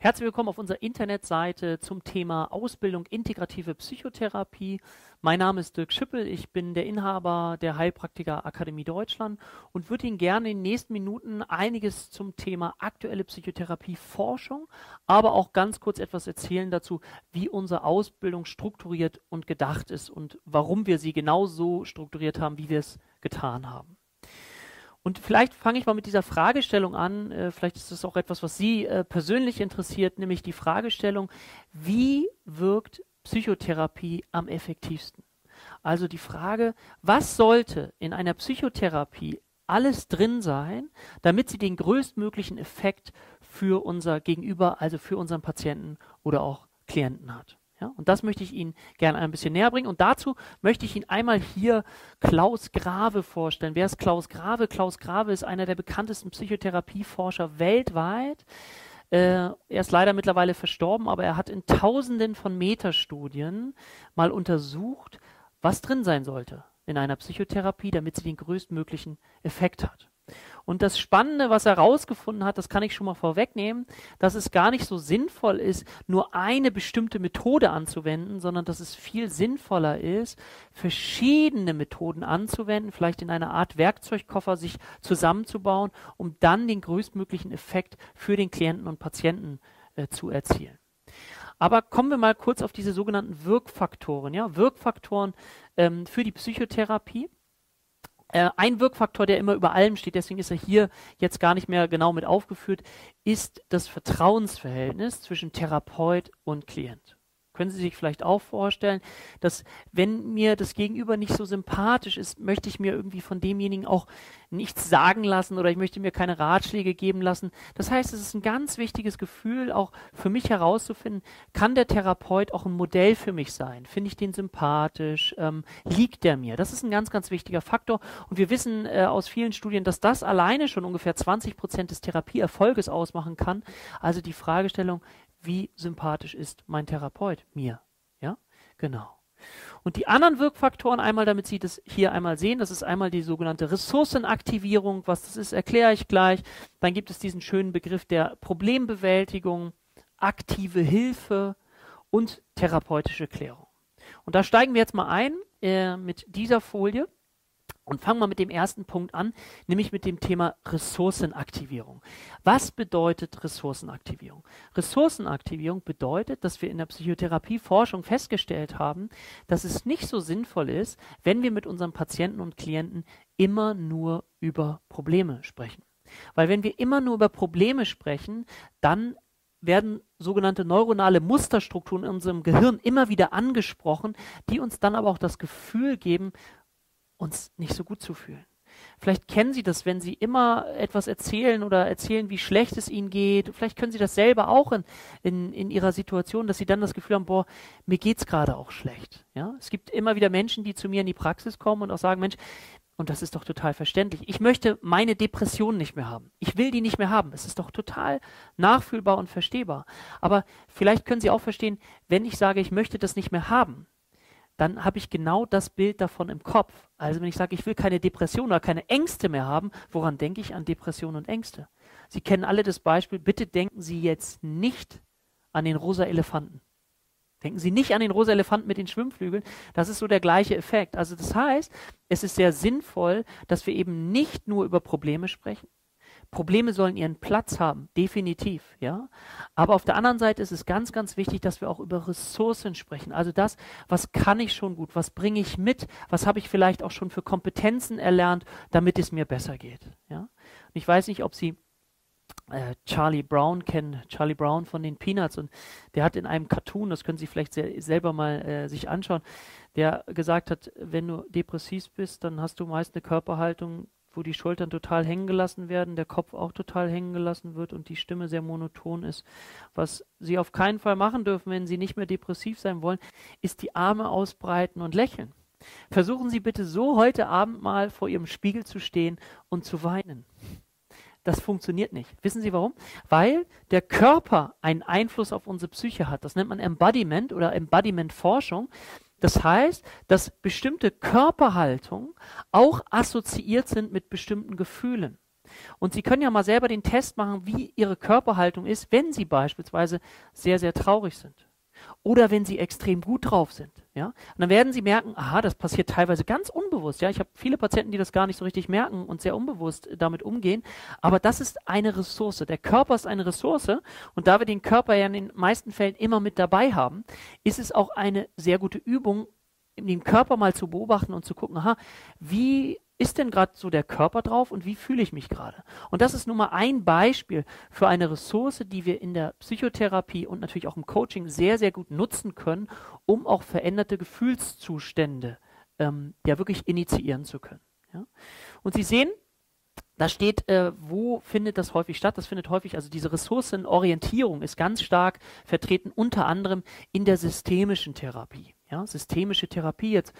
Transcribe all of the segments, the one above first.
Herzlich willkommen auf unserer Internetseite zum Thema Ausbildung integrative Psychotherapie. Mein Name ist Dirk Schippel, ich bin der Inhaber der Heilpraktiker Akademie Deutschland und würde Ihnen gerne in den nächsten Minuten einiges zum Thema aktuelle Psychotherapie Forschung, aber auch ganz kurz etwas erzählen dazu, wie unsere Ausbildung strukturiert und gedacht ist und warum wir sie genauso strukturiert haben, wie wir es getan haben. Und vielleicht fange ich mal mit dieser Fragestellung an. Äh, vielleicht ist das auch etwas, was Sie äh, persönlich interessiert, nämlich die Fragestellung, wie wirkt Psychotherapie am effektivsten? Also die Frage, was sollte in einer Psychotherapie alles drin sein, damit sie den größtmöglichen Effekt für unser Gegenüber, also für unseren Patienten oder auch Klienten hat. Ja, und das möchte ich Ihnen gerne ein bisschen näher bringen. Und dazu möchte ich Ihnen einmal hier Klaus Grave vorstellen. Wer ist Klaus Grave? Klaus Grave ist einer der bekanntesten Psychotherapieforscher weltweit. Äh, er ist leider mittlerweile verstorben, aber er hat in Tausenden von Metastudien mal untersucht, was drin sein sollte in einer Psychotherapie, damit sie den größtmöglichen Effekt hat. Und das Spannende, was er herausgefunden hat, das kann ich schon mal vorwegnehmen, dass es gar nicht so sinnvoll ist, nur eine bestimmte Methode anzuwenden, sondern dass es viel sinnvoller ist, verschiedene Methoden anzuwenden, vielleicht in einer Art Werkzeugkoffer sich zusammenzubauen, um dann den größtmöglichen Effekt für den Klienten und Patienten äh, zu erzielen. Aber kommen wir mal kurz auf diese sogenannten Wirkfaktoren. Ja? Wirkfaktoren ähm, für die Psychotherapie. Äh, ein Wirkfaktor, der immer über allem steht, deswegen ist er hier jetzt gar nicht mehr genau mit aufgeführt, ist das Vertrauensverhältnis zwischen Therapeut und Klient. Können Sie sich vielleicht auch vorstellen, dass wenn mir das Gegenüber nicht so sympathisch ist, möchte ich mir irgendwie von demjenigen auch nichts sagen lassen oder ich möchte mir keine Ratschläge geben lassen. Das heißt, es ist ein ganz wichtiges Gefühl, auch für mich herauszufinden, kann der Therapeut auch ein Modell für mich sein? Finde ich den sympathisch? Ähm, liegt der mir? Das ist ein ganz, ganz wichtiger Faktor. Und wir wissen äh, aus vielen Studien, dass das alleine schon ungefähr 20 Prozent des Therapieerfolges ausmachen kann. Also die Fragestellung, wie sympathisch ist mein Therapeut mir. Ja, genau. Und die anderen Wirkfaktoren, einmal damit Sie das hier einmal sehen, das ist einmal die sogenannte Ressourcenaktivierung. Was das ist, erkläre ich gleich. Dann gibt es diesen schönen Begriff der Problembewältigung, aktive Hilfe und therapeutische Klärung. Und da steigen wir jetzt mal ein äh, mit dieser Folie. Und fangen wir mit dem ersten Punkt an, nämlich mit dem Thema Ressourcenaktivierung. Was bedeutet Ressourcenaktivierung? Ressourcenaktivierung bedeutet, dass wir in der Psychotherapieforschung festgestellt haben, dass es nicht so sinnvoll ist, wenn wir mit unseren Patienten und Klienten immer nur über Probleme sprechen. Weil wenn wir immer nur über Probleme sprechen, dann werden sogenannte neuronale Musterstrukturen in unserem Gehirn immer wieder angesprochen, die uns dann aber auch das Gefühl geben, uns nicht so gut zu fühlen. Vielleicht kennen Sie das, wenn Sie immer etwas erzählen oder erzählen, wie schlecht es Ihnen geht. Vielleicht können Sie das selber auch in, in, in Ihrer Situation, dass Sie dann das Gefühl haben, boah, mir geht's gerade auch schlecht. Ja? Es gibt immer wieder Menschen, die zu mir in die Praxis kommen und auch sagen, Mensch, und das ist doch total verständlich. Ich möchte meine Depression nicht mehr haben. Ich will die nicht mehr haben. Es ist doch total nachfühlbar und verstehbar. Aber vielleicht können Sie auch verstehen, wenn ich sage, ich möchte das nicht mehr haben, dann habe ich genau das Bild davon im Kopf. Also wenn ich sage, ich will keine Depression oder keine Ängste mehr haben, woran denke ich an Depression und Ängste? Sie kennen alle das Beispiel, bitte denken Sie jetzt nicht an den rosa Elefanten. Denken Sie nicht an den rosa Elefanten mit den Schwimmflügeln. Das ist so der gleiche Effekt. Also das heißt, es ist sehr sinnvoll, dass wir eben nicht nur über Probleme sprechen, Probleme sollen ihren Platz haben, definitiv, ja. Aber auf der anderen Seite ist es ganz, ganz wichtig, dass wir auch über Ressourcen sprechen. Also das, was kann ich schon gut, was bringe ich mit, was habe ich vielleicht auch schon für Kompetenzen erlernt, damit es mir besser geht, ja. Und ich weiß nicht, ob Sie äh, Charlie Brown kennen, Charlie Brown von den Peanuts und der hat in einem Cartoon, das können Sie vielleicht se selber mal äh, sich anschauen, der gesagt hat, wenn du depressiv bist, dann hast du meist eine Körperhaltung, wo die Schultern total hängen gelassen werden, der Kopf auch total hängen gelassen wird und die Stimme sehr monoton ist. Was Sie auf keinen Fall machen dürfen, wenn Sie nicht mehr depressiv sein wollen, ist die Arme ausbreiten und lächeln. Versuchen Sie bitte so heute Abend mal vor Ihrem Spiegel zu stehen und zu weinen. Das funktioniert nicht. Wissen Sie warum? Weil der Körper einen Einfluss auf unsere Psyche hat. Das nennt man Embodiment oder Embodiment-Forschung. Das heißt, dass bestimmte Körperhaltungen auch assoziiert sind mit bestimmten Gefühlen. Und Sie können ja mal selber den Test machen, wie Ihre Körperhaltung ist, wenn Sie beispielsweise sehr, sehr traurig sind oder wenn sie extrem gut drauf sind. Ja? Und dann werden sie merken, aha, das passiert teilweise ganz unbewusst. Ja? Ich habe viele Patienten, die das gar nicht so richtig merken und sehr unbewusst damit umgehen. Aber das ist eine Ressource. Der Körper ist eine Ressource. Und da wir den Körper ja in den meisten Fällen immer mit dabei haben, ist es auch eine sehr gute Übung, den Körper mal zu beobachten und zu gucken, aha, wie ist denn gerade so der Körper drauf und wie fühle ich mich gerade? Und das ist nun mal ein Beispiel für eine Ressource, die wir in der Psychotherapie und natürlich auch im Coaching sehr, sehr gut nutzen können, um auch veränderte Gefühlszustände ähm, ja wirklich initiieren zu können. Ja? Und Sie sehen, da steht, äh, wo findet das häufig statt? Das findet häufig, also diese Ressourcenorientierung ist ganz stark vertreten, unter anderem in der systemischen Therapie. Ja, systemische Therapie, jetzt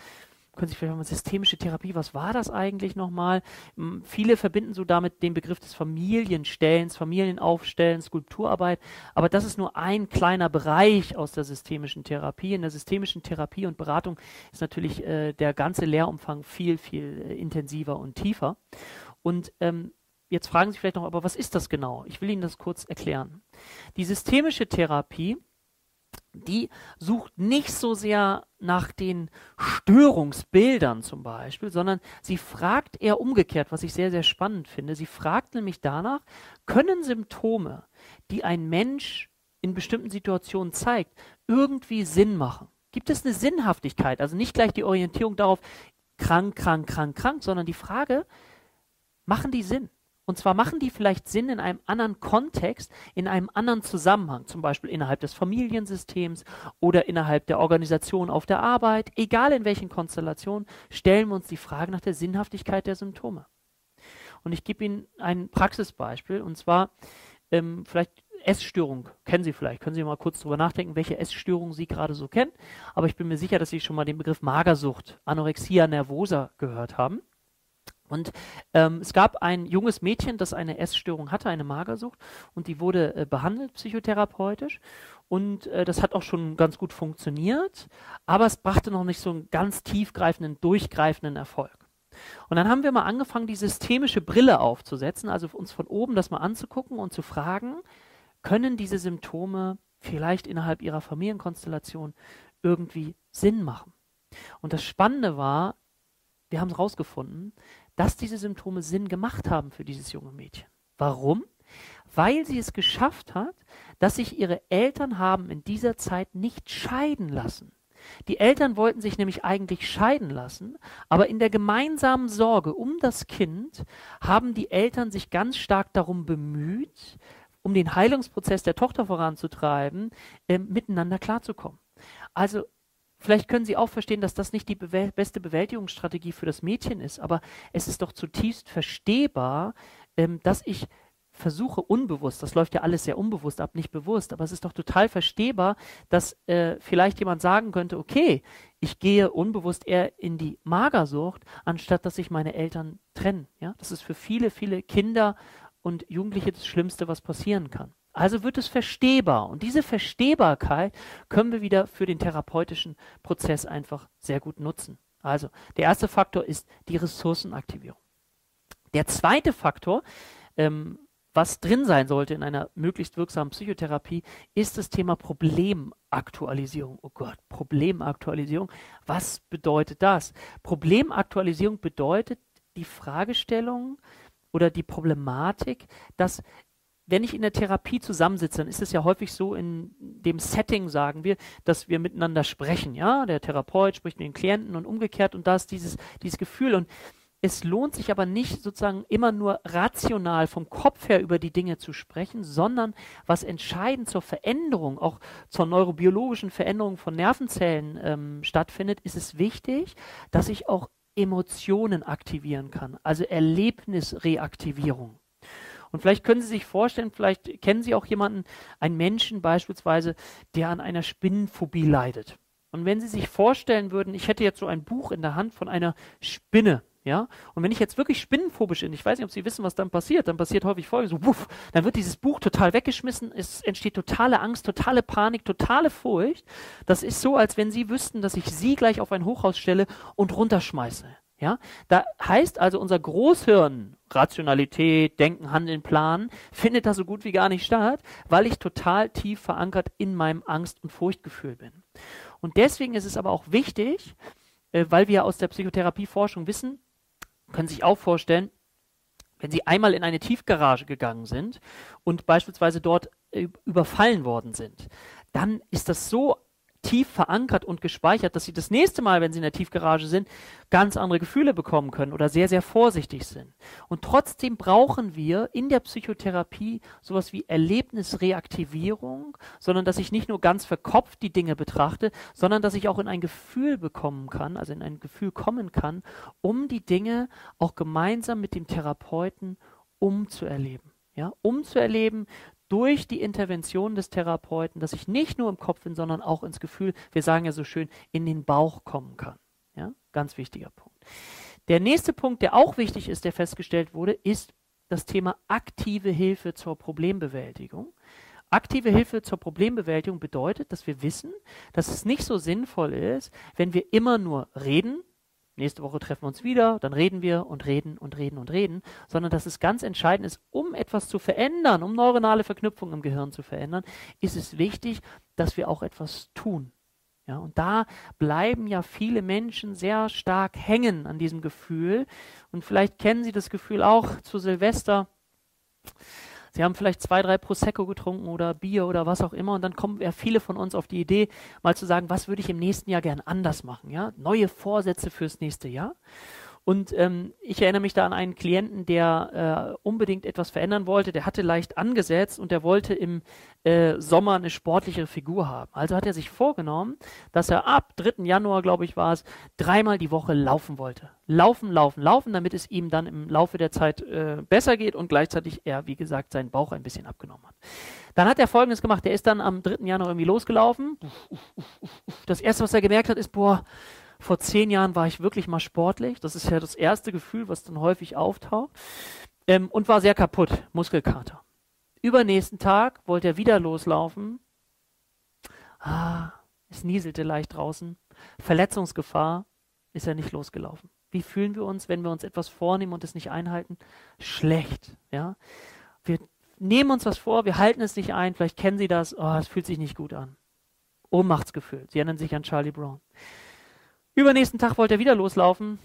können Sie vielleicht mal systemische Therapie, was war das eigentlich nochmal? Viele verbinden so damit den Begriff des Familienstellens, Familienaufstellens, Skulpturarbeit, aber das ist nur ein kleiner Bereich aus der systemischen Therapie. In der systemischen Therapie und Beratung ist natürlich äh, der ganze Lehrumfang viel, viel äh, intensiver und tiefer. Und ähm, jetzt fragen Sie vielleicht noch, aber was ist das genau? Ich will Ihnen das kurz erklären. Die systemische Therapie die sucht nicht so sehr nach den Störungsbildern zum Beispiel, sondern sie fragt eher umgekehrt, was ich sehr, sehr spannend finde. Sie fragt nämlich danach, können Symptome, die ein Mensch in bestimmten Situationen zeigt, irgendwie Sinn machen? Gibt es eine Sinnhaftigkeit? Also nicht gleich die Orientierung darauf, krank, krank, krank, krank, sondern die Frage, machen die Sinn? Und zwar machen die vielleicht Sinn in einem anderen Kontext, in einem anderen Zusammenhang, zum Beispiel innerhalb des Familiensystems oder innerhalb der Organisation auf der Arbeit. Egal in welchen Konstellationen, stellen wir uns die Frage nach der Sinnhaftigkeit der Symptome. Und ich gebe Ihnen ein Praxisbeispiel, und zwar ähm, vielleicht Essstörung kennen Sie vielleicht. Können Sie mal kurz darüber nachdenken, welche Essstörung Sie gerade so kennen. Aber ich bin mir sicher, dass Sie schon mal den Begriff Magersucht, Anorexia nervosa gehört haben. Und ähm, es gab ein junges Mädchen, das eine Essstörung hatte, eine Magersucht, und die wurde äh, behandelt psychotherapeutisch. Und äh, das hat auch schon ganz gut funktioniert, aber es brachte noch nicht so einen ganz tiefgreifenden, durchgreifenden Erfolg. Und dann haben wir mal angefangen, die systemische Brille aufzusetzen, also uns von oben das mal anzugucken und zu fragen, können diese Symptome vielleicht innerhalb ihrer Familienkonstellation irgendwie Sinn machen? Und das Spannende war, wir haben es rausgefunden, dass diese Symptome Sinn gemacht haben für dieses junge Mädchen. Warum? Weil sie es geschafft hat, dass sich ihre Eltern haben in dieser Zeit nicht scheiden lassen. Die Eltern wollten sich nämlich eigentlich scheiden lassen, aber in der gemeinsamen Sorge um das Kind haben die Eltern sich ganz stark darum bemüht, um den Heilungsprozess der Tochter voranzutreiben, äh, miteinander klarzukommen. Also Vielleicht können Sie auch verstehen, dass das nicht die be beste Bewältigungsstrategie für das Mädchen ist, aber es ist doch zutiefst verstehbar, ähm, dass ich versuche unbewusst, das läuft ja alles sehr unbewusst ab, nicht bewusst, aber es ist doch total verstehbar, dass äh, vielleicht jemand sagen könnte, okay, ich gehe unbewusst eher in die Magersucht, anstatt dass sich meine Eltern trennen. Ja? Das ist für viele, viele Kinder und Jugendliche das Schlimmste, was passieren kann. Also wird es verstehbar. Und diese Verstehbarkeit können wir wieder für den therapeutischen Prozess einfach sehr gut nutzen. Also der erste Faktor ist die Ressourcenaktivierung. Der zweite Faktor, ähm, was drin sein sollte in einer möglichst wirksamen Psychotherapie, ist das Thema Problemaktualisierung. Oh Gott, Problemaktualisierung. Was bedeutet das? Problemaktualisierung bedeutet die Fragestellung oder die Problematik, dass wenn ich in der Therapie zusammensitze, dann ist es ja häufig so in dem Setting, sagen wir, dass wir miteinander sprechen. Ja, der Therapeut spricht mit den Klienten und umgekehrt und da ist dieses, dieses Gefühl. Und es lohnt sich aber nicht sozusagen immer nur rational vom Kopf her über die Dinge zu sprechen, sondern was entscheidend zur Veränderung, auch zur neurobiologischen Veränderung von Nervenzellen ähm, stattfindet, ist es wichtig, dass ich auch Emotionen aktivieren kann, also Erlebnisreaktivierung. Und vielleicht können Sie sich vorstellen, vielleicht kennen Sie auch jemanden, einen Menschen beispielsweise, der an einer Spinnenphobie leidet. Und wenn Sie sich vorstellen würden, ich hätte jetzt so ein Buch in der Hand von einer Spinne, ja, und wenn ich jetzt wirklich spinnenphobisch bin, ich weiß nicht, ob Sie wissen, was dann passiert, dann passiert häufig folgendes, so, wuff, dann wird dieses Buch total weggeschmissen, es entsteht totale Angst, totale Panik, totale Furcht. Das ist so, als wenn Sie wüssten, dass ich Sie gleich auf ein Hochhaus stelle und runterschmeiße. Ja, da heißt also unser Großhirn, Rationalität, Denken, Handeln, Planen, findet da so gut wie gar nicht statt, weil ich total tief verankert in meinem Angst- und Furchtgefühl bin. Und deswegen ist es aber auch wichtig, äh, weil wir aus der Psychotherapieforschung wissen, können sich auch vorstellen, wenn Sie einmal in eine Tiefgarage gegangen sind und beispielsweise dort äh, überfallen worden sind, dann ist das so tief verankert und gespeichert, dass sie das nächste Mal, wenn sie in der Tiefgarage sind, ganz andere Gefühle bekommen können oder sehr, sehr vorsichtig sind. Und trotzdem brauchen wir in der Psychotherapie sowas wie Erlebnisreaktivierung, sondern dass ich nicht nur ganz verkopft die Dinge betrachte, sondern dass ich auch in ein Gefühl bekommen kann, also in ein Gefühl kommen kann, um die Dinge auch gemeinsam mit dem Therapeuten umzuerleben. Ja, umzuerleben durch die Intervention des Therapeuten, dass ich nicht nur im Kopf bin, sondern auch ins Gefühl, wir sagen ja so schön, in den Bauch kommen kann. Ja, ganz wichtiger Punkt. Der nächste Punkt, der auch wichtig ist, der festgestellt wurde, ist das Thema aktive Hilfe zur Problembewältigung. Aktive Hilfe zur Problembewältigung bedeutet, dass wir wissen, dass es nicht so sinnvoll ist, wenn wir immer nur reden, nächste Woche treffen wir uns wieder, dann reden wir und reden und reden und reden, sondern dass es ganz entscheidend ist, um etwas zu verändern, um neuronale Verknüpfungen im Gehirn zu verändern, ist es wichtig, dass wir auch etwas tun. Ja, und da bleiben ja viele Menschen sehr stark hängen an diesem Gefühl. Und vielleicht kennen Sie das Gefühl auch zu Silvester. Sie haben vielleicht zwei, drei Prosecco getrunken oder Bier oder was auch immer und dann kommen ja viele von uns auf die Idee, mal zu sagen, was würde ich im nächsten Jahr gern anders machen, ja? Neue Vorsätze fürs nächste Jahr. Und ähm, ich erinnere mich da an einen Klienten, der äh, unbedingt etwas verändern wollte. Der hatte leicht angesetzt und der wollte im äh, Sommer eine sportlichere Figur haben. Also hat er sich vorgenommen, dass er ab 3. Januar, glaube ich, war es, dreimal die Woche laufen wollte. Laufen, laufen, laufen, damit es ihm dann im Laufe der Zeit äh, besser geht und gleichzeitig er, wie gesagt, seinen Bauch ein bisschen abgenommen hat. Dann hat er Folgendes gemacht. Der ist dann am 3. Januar irgendwie losgelaufen. Das Erste, was er gemerkt hat, ist, boah, vor zehn Jahren war ich wirklich mal sportlich. Das ist ja das erste Gefühl, was dann häufig auftaucht. Ähm, und war sehr kaputt, Muskelkater. Übernächsten Tag wollte er wieder loslaufen. Ah, es nieselte leicht draußen. Verletzungsgefahr ist er nicht losgelaufen. Wie fühlen wir uns, wenn wir uns etwas vornehmen und es nicht einhalten? Schlecht, ja. Wir nehmen uns was vor, wir halten es nicht ein. Vielleicht kennen Sie das. Oh, es fühlt sich nicht gut an. Ohnmachtsgefühl. Sie erinnern sich an Charlie Brown. Übernächsten Tag wollte er wieder loslaufen.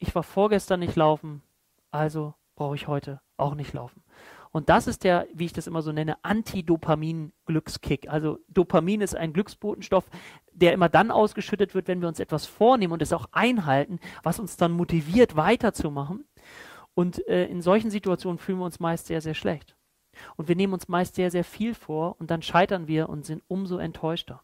Ich war vorgestern nicht laufen, also brauche ich heute auch nicht laufen. Und das ist der, wie ich das immer so nenne, Antidopamin-Glückskick. Also Dopamin ist ein Glücksbotenstoff, der immer dann ausgeschüttet wird, wenn wir uns etwas vornehmen und es auch einhalten, was uns dann motiviert, weiterzumachen. Und äh, in solchen Situationen fühlen wir uns meist sehr, sehr schlecht. Und wir nehmen uns meist sehr, sehr viel vor und dann scheitern wir und sind umso enttäuschter.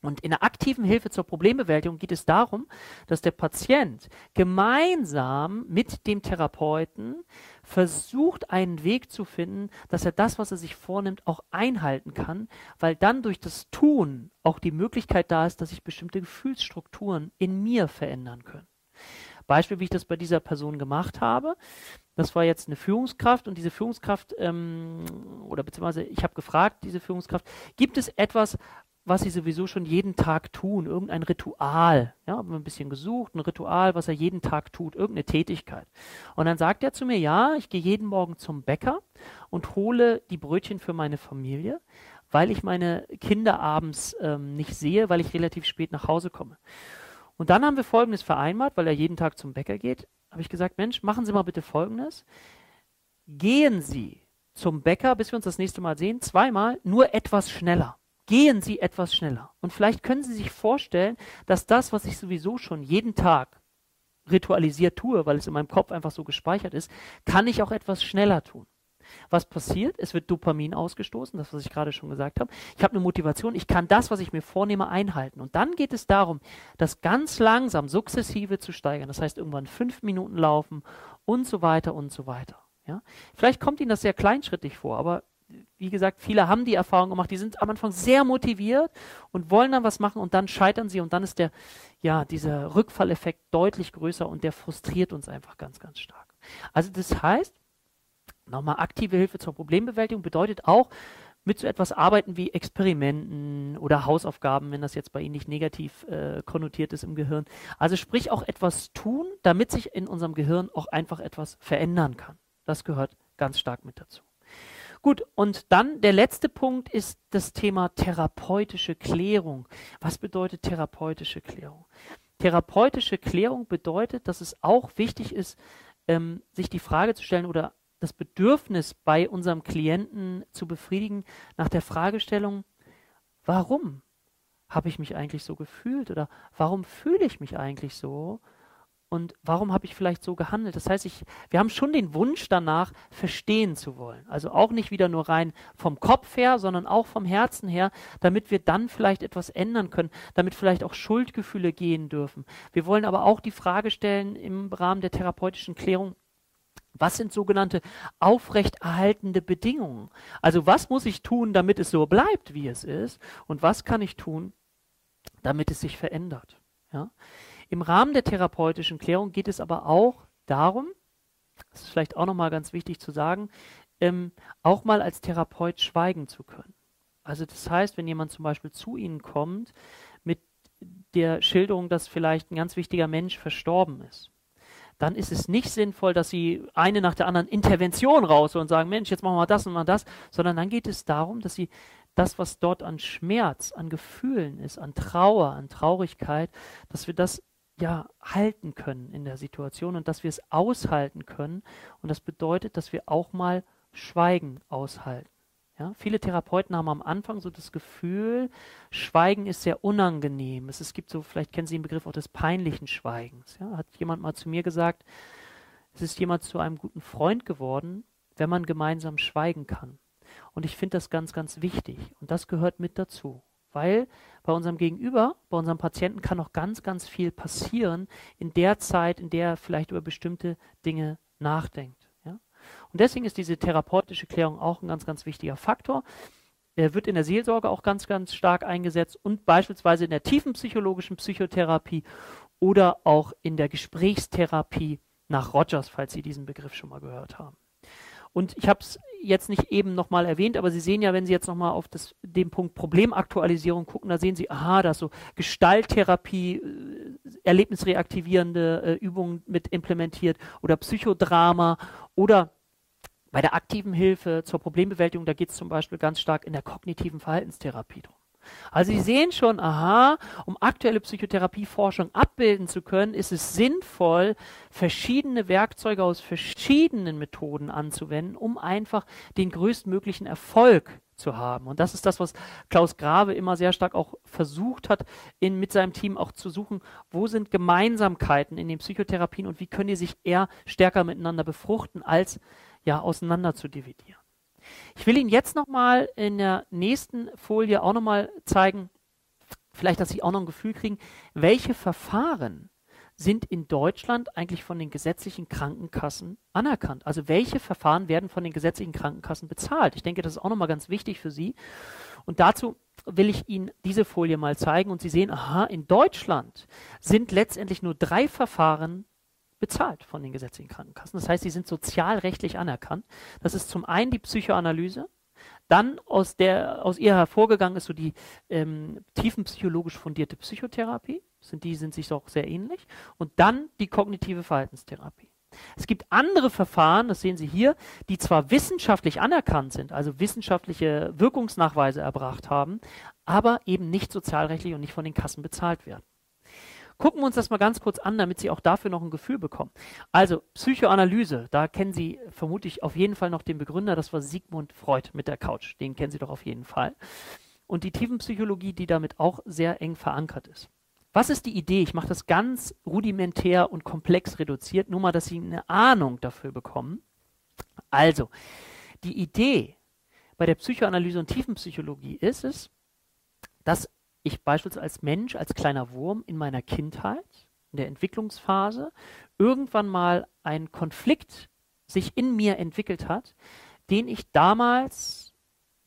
Und in der aktiven Hilfe zur Problembewältigung geht es darum, dass der Patient gemeinsam mit dem Therapeuten versucht, einen Weg zu finden, dass er das, was er sich vornimmt, auch einhalten kann, weil dann durch das Tun auch die Möglichkeit da ist, dass sich bestimmte Gefühlsstrukturen in mir verändern können. Beispiel, wie ich das bei dieser Person gemacht habe. Das war jetzt eine Führungskraft und diese Führungskraft, ähm, oder beziehungsweise ich habe gefragt, diese Führungskraft, gibt es etwas, was sie sowieso schon jeden Tag tun, irgendein Ritual. Ja, haben wir ein bisschen gesucht, ein Ritual, was er jeden Tag tut, irgendeine Tätigkeit. Und dann sagt er zu mir, ja, ich gehe jeden Morgen zum Bäcker und hole die Brötchen für meine Familie, weil ich meine Kinder abends ähm, nicht sehe, weil ich relativ spät nach Hause komme. Und dann haben wir Folgendes vereinbart, weil er jeden Tag zum Bäcker geht, habe ich gesagt, Mensch, machen Sie mal bitte Folgendes. Gehen Sie zum Bäcker, bis wir uns das nächste Mal sehen, zweimal, nur etwas schneller gehen Sie etwas schneller. Und vielleicht können Sie sich vorstellen, dass das, was ich sowieso schon jeden Tag ritualisiert tue, weil es in meinem Kopf einfach so gespeichert ist, kann ich auch etwas schneller tun. Was passiert? Es wird Dopamin ausgestoßen, das, was ich gerade schon gesagt habe. Ich habe eine Motivation, ich kann das, was ich mir vornehme, einhalten. Und dann geht es darum, das ganz langsam, sukzessive zu steigern. Das heißt, irgendwann fünf Minuten laufen und so weiter und so weiter. Ja? Vielleicht kommt Ihnen das sehr kleinschrittig vor, aber wie gesagt, viele haben die Erfahrung gemacht, die sind am Anfang sehr motiviert und wollen dann was machen und dann scheitern sie und dann ist der, ja, dieser Rückfalleffekt deutlich größer und der frustriert uns einfach ganz, ganz stark. Also das heißt, nochmal aktive Hilfe zur Problembewältigung bedeutet auch, mit so etwas arbeiten wie Experimenten oder Hausaufgaben, wenn das jetzt bei Ihnen nicht negativ äh, konnotiert ist im Gehirn. Also sprich auch etwas tun, damit sich in unserem Gehirn auch einfach etwas verändern kann. Das gehört ganz stark mit dazu. Gut, und dann der letzte Punkt ist das Thema therapeutische Klärung. Was bedeutet therapeutische Klärung? Therapeutische Klärung bedeutet, dass es auch wichtig ist, ähm, sich die Frage zu stellen oder das Bedürfnis bei unserem Klienten zu befriedigen nach der Fragestellung, warum habe ich mich eigentlich so gefühlt oder warum fühle ich mich eigentlich so und warum habe ich vielleicht so gehandelt. Das heißt, ich, wir haben schon den Wunsch danach, verstehen zu wollen. Also auch nicht wieder nur rein vom Kopf her, sondern auch vom Herzen her, damit wir dann vielleicht etwas ändern können, damit vielleicht auch Schuldgefühle gehen dürfen. Wir wollen aber auch die Frage stellen im Rahmen der therapeutischen Klärung, was sind sogenannte aufrechterhaltende Bedingungen? Also was muss ich tun, damit es so bleibt, wie es ist? Und was kann ich tun, damit es sich verändert? Ja? Im Rahmen der therapeutischen Klärung geht es aber auch darum, das ist vielleicht auch nochmal ganz wichtig zu sagen, ähm, auch mal als Therapeut schweigen zu können. Also das heißt, wenn jemand zum Beispiel zu Ihnen kommt mit der Schilderung, dass vielleicht ein ganz wichtiger Mensch verstorben ist, dann ist es nicht sinnvoll, dass sie eine nach der anderen Intervention raus und sagen, Mensch, jetzt machen wir das und mal das, sondern dann geht es darum, dass sie das, was dort an Schmerz, an Gefühlen ist, an Trauer, an Traurigkeit, dass wir das ja halten können in der Situation und dass wir es aushalten können. Und das bedeutet, dass wir auch mal Schweigen aushalten. Ja, viele Therapeuten haben am Anfang so das Gefühl, Schweigen ist sehr unangenehm. Es, es gibt so, vielleicht kennen Sie den Begriff auch des peinlichen Schweigens. Ja, hat jemand mal zu mir gesagt, es ist jemand zu einem guten Freund geworden, wenn man gemeinsam schweigen kann. Und ich finde das ganz, ganz wichtig. Und das gehört mit dazu. Weil bei unserem Gegenüber, bei unserem Patienten kann noch ganz, ganz viel passieren in der Zeit, in der er vielleicht über bestimmte Dinge nachdenkt. Und deswegen ist diese therapeutische Klärung auch ein ganz, ganz wichtiger Faktor. Er wird in der Seelsorge auch ganz, ganz stark eingesetzt und beispielsweise in der tiefen psychologischen Psychotherapie oder auch in der Gesprächstherapie nach Rogers, falls Sie diesen Begriff schon mal gehört haben. Und ich habe es jetzt nicht eben nochmal erwähnt, aber Sie sehen ja, wenn Sie jetzt nochmal auf das, den Punkt Problemaktualisierung gucken, da sehen Sie, aha, da ist so Gestalttherapie, äh, erlebnisreaktivierende äh, Übungen mit implementiert oder Psychodrama oder bei der aktiven Hilfe zur Problembewältigung, da geht es zum Beispiel ganz stark in der kognitiven Verhaltenstherapie drum. Also Sie sehen schon, aha, um aktuelle Psychotherapieforschung abbilden zu können, ist es sinnvoll, verschiedene Werkzeuge aus verschiedenen Methoden anzuwenden, um einfach den größtmöglichen Erfolg zu haben. Und das ist das, was Klaus Grave immer sehr stark auch versucht hat, in, mit seinem Team auch zu suchen, wo sind Gemeinsamkeiten in den Psychotherapien und wie können die sich eher stärker miteinander befruchten, als ja auseinander zu dividieren. Ich will Ihnen jetzt nochmal in der nächsten Folie auch nochmal zeigen, vielleicht, dass Sie auch noch ein Gefühl kriegen, welche Verfahren sind in Deutschland eigentlich von den gesetzlichen Krankenkassen anerkannt? Also welche Verfahren werden von den gesetzlichen Krankenkassen bezahlt? Ich denke, das ist auch nochmal ganz wichtig für Sie. Und dazu will ich Ihnen diese Folie mal zeigen und Sie sehen, aha, in Deutschland sind letztendlich nur drei Verfahren bezahlt von den gesetzlichen Krankenkassen. Das heißt, sie sind sozialrechtlich anerkannt. Das ist zum einen die Psychoanalyse, dann aus, der, aus ihr hervorgegangen ist so die ähm, tiefenpsychologisch fundierte Psychotherapie, sind, die sind sich auch sehr ähnlich, und dann die kognitive Verhaltenstherapie. Es gibt andere Verfahren, das sehen Sie hier, die zwar wissenschaftlich anerkannt sind, also wissenschaftliche Wirkungsnachweise erbracht haben, aber eben nicht sozialrechtlich und nicht von den Kassen bezahlt werden. Gucken wir uns das mal ganz kurz an, damit Sie auch dafür noch ein Gefühl bekommen. Also Psychoanalyse, da kennen Sie vermutlich auf jeden Fall noch den Begründer, das war Sigmund Freud mit der Couch. Den kennen Sie doch auf jeden Fall. Und die Tiefenpsychologie, die damit auch sehr eng verankert ist. Was ist die Idee? Ich mache das ganz rudimentär und komplex reduziert, nur mal, dass Sie eine Ahnung dafür bekommen. Also, die Idee bei der Psychoanalyse und Tiefenpsychologie ist es, dass ich beispielsweise als Mensch, als kleiner Wurm in meiner Kindheit, in der Entwicklungsphase, irgendwann mal ein Konflikt sich in mir entwickelt hat, den ich damals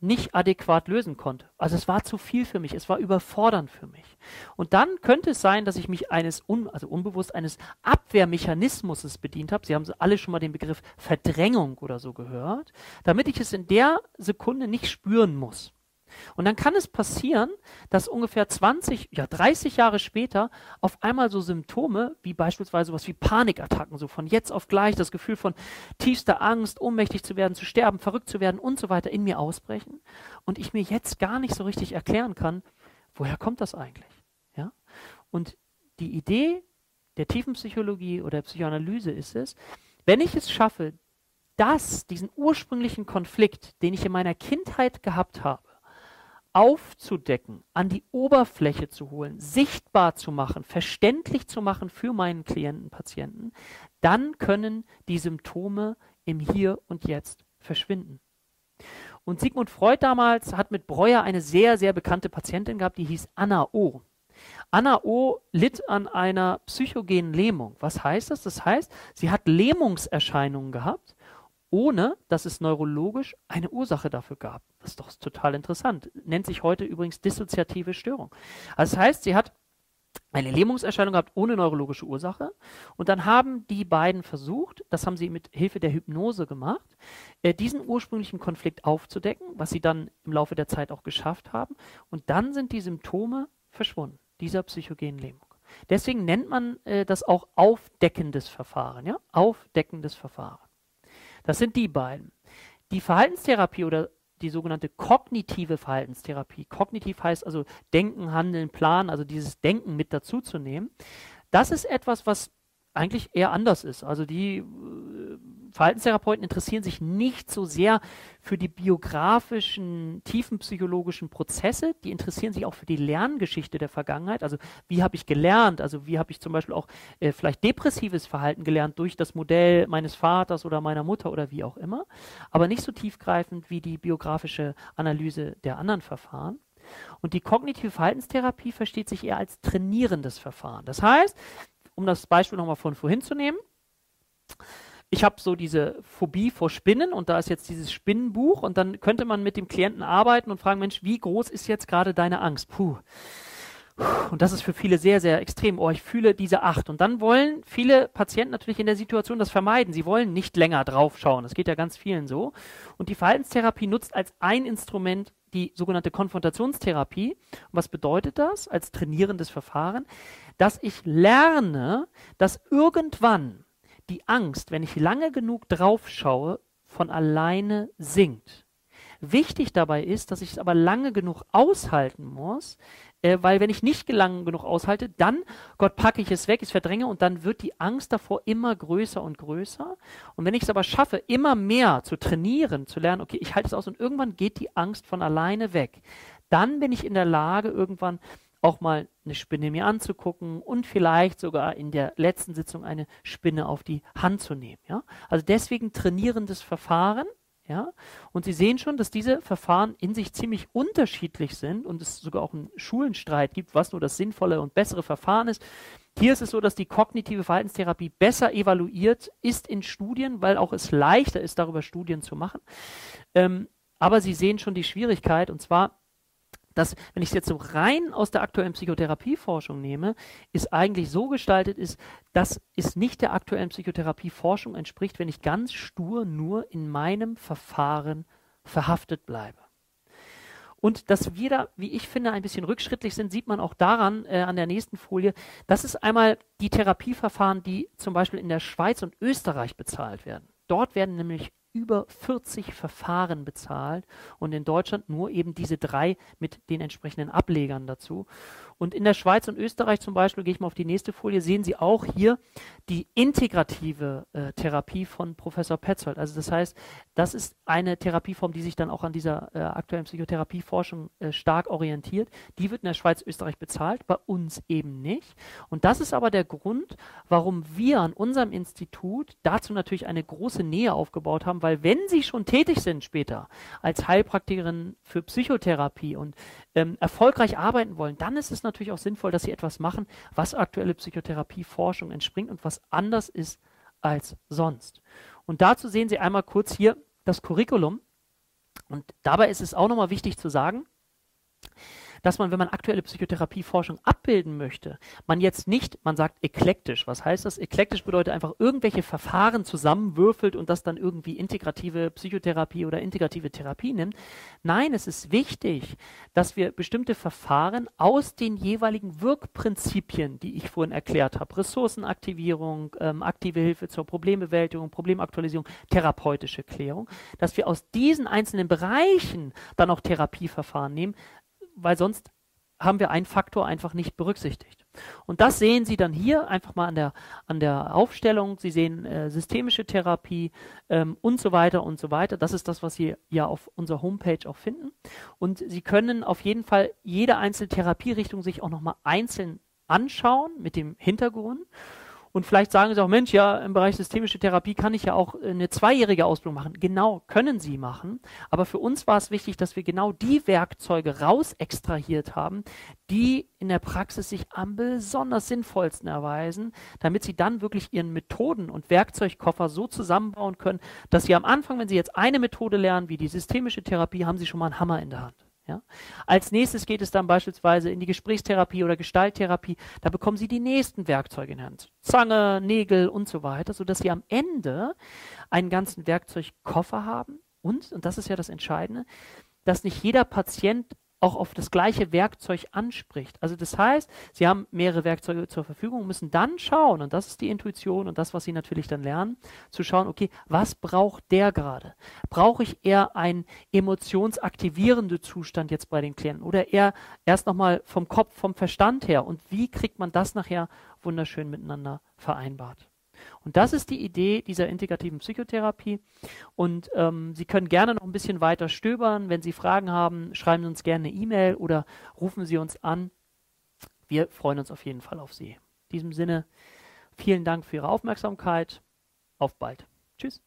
nicht adäquat lösen konnte. Also es war zu viel für mich, es war überfordernd für mich. Und dann könnte es sein, dass ich mich eines, un, also unbewusst eines Abwehrmechanismus bedient habe. Sie haben alle schon mal den Begriff Verdrängung oder so gehört, damit ich es in der Sekunde nicht spüren muss. Und dann kann es passieren, dass ungefähr 20, ja 30 Jahre später auf einmal so Symptome wie beispielsweise was wie Panikattacken, so von jetzt auf gleich das Gefühl von tiefster Angst, ohnmächtig zu werden, zu sterben, verrückt zu werden und so weiter in mir ausbrechen und ich mir jetzt gar nicht so richtig erklären kann, woher kommt das eigentlich? Ja? Und die Idee der Tiefenpsychologie oder Psychoanalyse ist es, wenn ich es schaffe, das, diesen ursprünglichen Konflikt, den ich in meiner Kindheit gehabt habe, aufzudecken, an die Oberfläche zu holen, sichtbar zu machen, verständlich zu machen für meinen Klienten, Patienten, dann können die Symptome im Hier und Jetzt verschwinden. Und Sigmund Freud damals hat mit Breuer eine sehr, sehr bekannte Patientin gehabt, die hieß Anna O. Anna O. litt an einer psychogenen Lähmung. Was heißt das? Das heißt, sie hat Lähmungserscheinungen gehabt ohne dass es neurologisch eine Ursache dafür gab. Das ist doch total interessant. Nennt sich heute übrigens dissoziative Störung. Also das heißt, sie hat eine Lähmungserscheinung gehabt ohne neurologische Ursache. Und dann haben die beiden versucht, das haben sie mit Hilfe der Hypnose gemacht, äh, diesen ursprünglichen Konflikt aufzudecken, was sie dann im Laufe der Zeit auch geschafft haben. Und dann sind die Symptome verschwunden, dieser psychogenen Lähmung. Deswegen nennt man äh, das auch aufdeckendes Verfahren, ja? Aufdeckendes Verfahren. Das sind die beiden. Die Verhaltenstherapie oder die sogenannte kognitive Verhaltenstherapie. Kognitiv heißt also Denken, Handeln, Planen, also dieses Denken mit dazu zu nehmen. Das ist etwas, was eigentlich eher anders ist. Also die äh, Verhaltenstherapeuten interessieren sich nicht so sehr für die biografischen, tiefenpsychologischen Prozesse, die interessieren sich auch für die Lerngeschichte der Vergangenheit. Also wie habe ich gelernt? Also wie habe ich zum Beispiel auch äh, vielleicht depressives Verhalten gelernt durch das Modell meines Vaters oder meiner Mutter oder wie auch immer. Aber nicht so tiefgreifend wie die biografische Analyse der anderen Verfahren. Und die kognitive Verhaltenstherapie versteht sich eher als trainierendes Verfahren. Das heißt, um das Beispiel nochmal von vorhin zu nehmen, ich habe so diese Phobie vor Spinnen und da ist jetzt dieses Spinnenbuch und dann könnte man mit dem Klienten arbeiten und fragen, Mensch, wie groß ist jetzt gerade deine Angst? Puh. Und das ist für viele sehr, sehr extrem. Oh, ich fühle diese Acht. Und dann wollen viele Patienten natürlich in der Situation das vermeiden. Sie wollen nicht länger draufschauen. Das geht ja ganz vielen so. Und die Verhaltenstherapie nutzt als ein Instrument die sogenannte Konfrontationstherapie. Und was bedeutet das als trainierendes Verfahren? Dass ich lerne, dass irgendwann die Angst, wenn ich lange genug drauf schaue, von alleine sinkt. Wichtig dabei ist, dass ich es aber lange genug aushalten muss, äh, weil wenn ich nicht lang genug aushalte, dann, Gott, packe ich es weg, ich verdränge und dann wird die Angst davor immer größer und größer. Und wenn ich es aber schaffe, immer mehr zu trainieren, zu lernen, okay, ich halte es aus und irgendwann geht die Angst von alleine weg, dann bin ich in der Lage, irgendwann auch mal eine Spinne mir anzugucken und vielleicht sogar in der letzten Sitzung eine Spinne auf die Hand zu nehmen. Ja? Also deswegen trainierendes Verfahren. Ja? Und Sie sehen schon, dass diese Verfahren in sich ziemlich unterschiedlich sind und es sogar auch einen Schulenstreit gibt, was nur das sinnvolle und bessere Verfahren ist. Hier ist es so, dass die kognitive Verhaltenstherapie besser evaluiert ist in Studien, weil auch es leichter ist, darüber Studien zu machen. Ähm, aber Sie sehen schon die Schwierigkeit, und zwar dass, wenn ich es jetzt so rein aus der aktuellen Psychotherapieforschung nehme, ist eigentlich so gestaltet ist, dass es nicht der aktuellen Psychotherapieforschung entspricht, wenn ich ganz stur nur in meinem Verfahren verhaftet bleibe. Und dass wir da, wie ich finde, ein bisschen rückschrittlich sind, sieht man auch daran, äh, an der nächsten Folie. Das ist einmal die Therapieverfahren, die zum Beispiel in der Schweiz und Österreich bezahlt werden. Dort werden nämlich über 40 Verfahren bezahlt und in Deutschland nur eben diese drei mit den entsprechenden Ablegern dazu. Und in der Schweiz und Österreich zum Beispiel, gehe ich mal auf die nächste Folie, sehen Sie auch hier die integrative äh, Therapie von Professor Petzold. Also das heißt, das ist eine Therapieform, die sich dann auch an dieser äh, aktuellen Psychotherapieforschung äh, stark orientiert. Die wird in der Schweiz, Österreich bezahlt, bei uns eben nicht. Und das ist aber der Grund, warum wir an unserem Institut dazu natürlich eine große Nähe aufgebaut haben, weil wenn Sie schon tätig sind später als Heilpraktikerin für Psychotherapie und ähm, erfolgreich arbeiten wollen, dann ist es natürlich auch sinnvoll, dass sie etwas machen, was aktuelle Psychotherapieforschung entspringt und was anders ist als sonst. Und dazu sehen Sie einmal kurz hier das Curriculum Und dabei ist es auch nochmal wichtig zu sagen, dass man, wenn man aktuelle Psychotherapieforschung abbilden möchte, man jetzt nicht, man sagt eklektisch. Was heißt das? Eklektisch bedeutet einfach irgendwelche Verfahren zusammenwürfelt und das dann irgendwie integrative Psychotherapie oder integrative Therapie nimmt. Nein, es ist wichtig, dass wir bestimmte Verfahren aus den jeweiligen Wirkprinzipien, die ich vorhin erklärt habe, Ressourcenaktivierung, ähm, aktive Hilfe zur Problembewältigung, Problemaktualisierung, therapeutische Klärung, dass wir aus diesen einzelnen Bereichen dann auch Therapieverfahren nehmen, weil sonst haben wir einen Faktor einfach nicht berücksichtigt. Und das sehen Sie dann hier einfach mal an der, an der Aufstellung. Sie sehen äh, systemische Therapie ähm, und so weiter und so weiter. Das ist das, was Sie ja auf unserer Homepage auch finden. Und Sie können auf jeden Fall jede einzelne Therapierichtung sich auch nochmal einzeln anschauen mit dem Hintergrund. Und vielleicht sagen Sie auch, Mensch, ja, im Bereich systemische Therapie kann ich ja auch eine zweijährige Ausbildung machen. Genau, können Sie machen. Aber für uns war es wichtig, dass wir genau die Werkzeuge raus extrahiert haben, die in der Praxis sich am besonders sinnvollsten erweisen, damit Sie dann wirklich Ihren Methoden- und Werkzeugkoffer so zusammenbauen können, dass Sie am Anfang, wenn Sie jetzt eine Methode lernen, wie die systemische Therapie, haben Sie schon mal einen Hammer in der Hand. Ja? Als nächstes geht es dann beispielsweise in die Gesprächstherapie oder Gestalttherapie. Da bekommen Sie die nächsten Werkzeuge in Hand. Zange, Nägel und so weiter, sodass Sie am Ende einen ganzen Werkzeugkoffer haben. Und, und das ist ja das Entscheidende, dass nicht jeder Patient auch auf das gleiche Werkzeug anspricht. Also das heißt, Sie haben mehrere Werkzeuge zur Verfügung, müssen dann schauen, und das ist die Intuition und das, was Sie natürlich dann lernen, zu schauen, okay, was braucht der gerade? Brauche ich eher einen emotionsaktivierenden Zustand jetzt bei den Klienten oder eher erst nochmal vom Kopf, vom Verstand her? Und wie kriegt man das nachher wunderschön miteinander vereinbart? Und das ist die Idee dieser integrativen Psychotherapie. Und ähm, Sie können gerne noch ein bisschen weiter stöbern. Wenn Sie Fragen haben, schreiben Sie uns gerne eine E-Mail oder rufen Sie uns an. Wir freuen uns auf jeden Fall auf Sie. In diesem Sinne, vielen Dank für Ihre Aufmerksamkeit. Auf bald. Tschüss.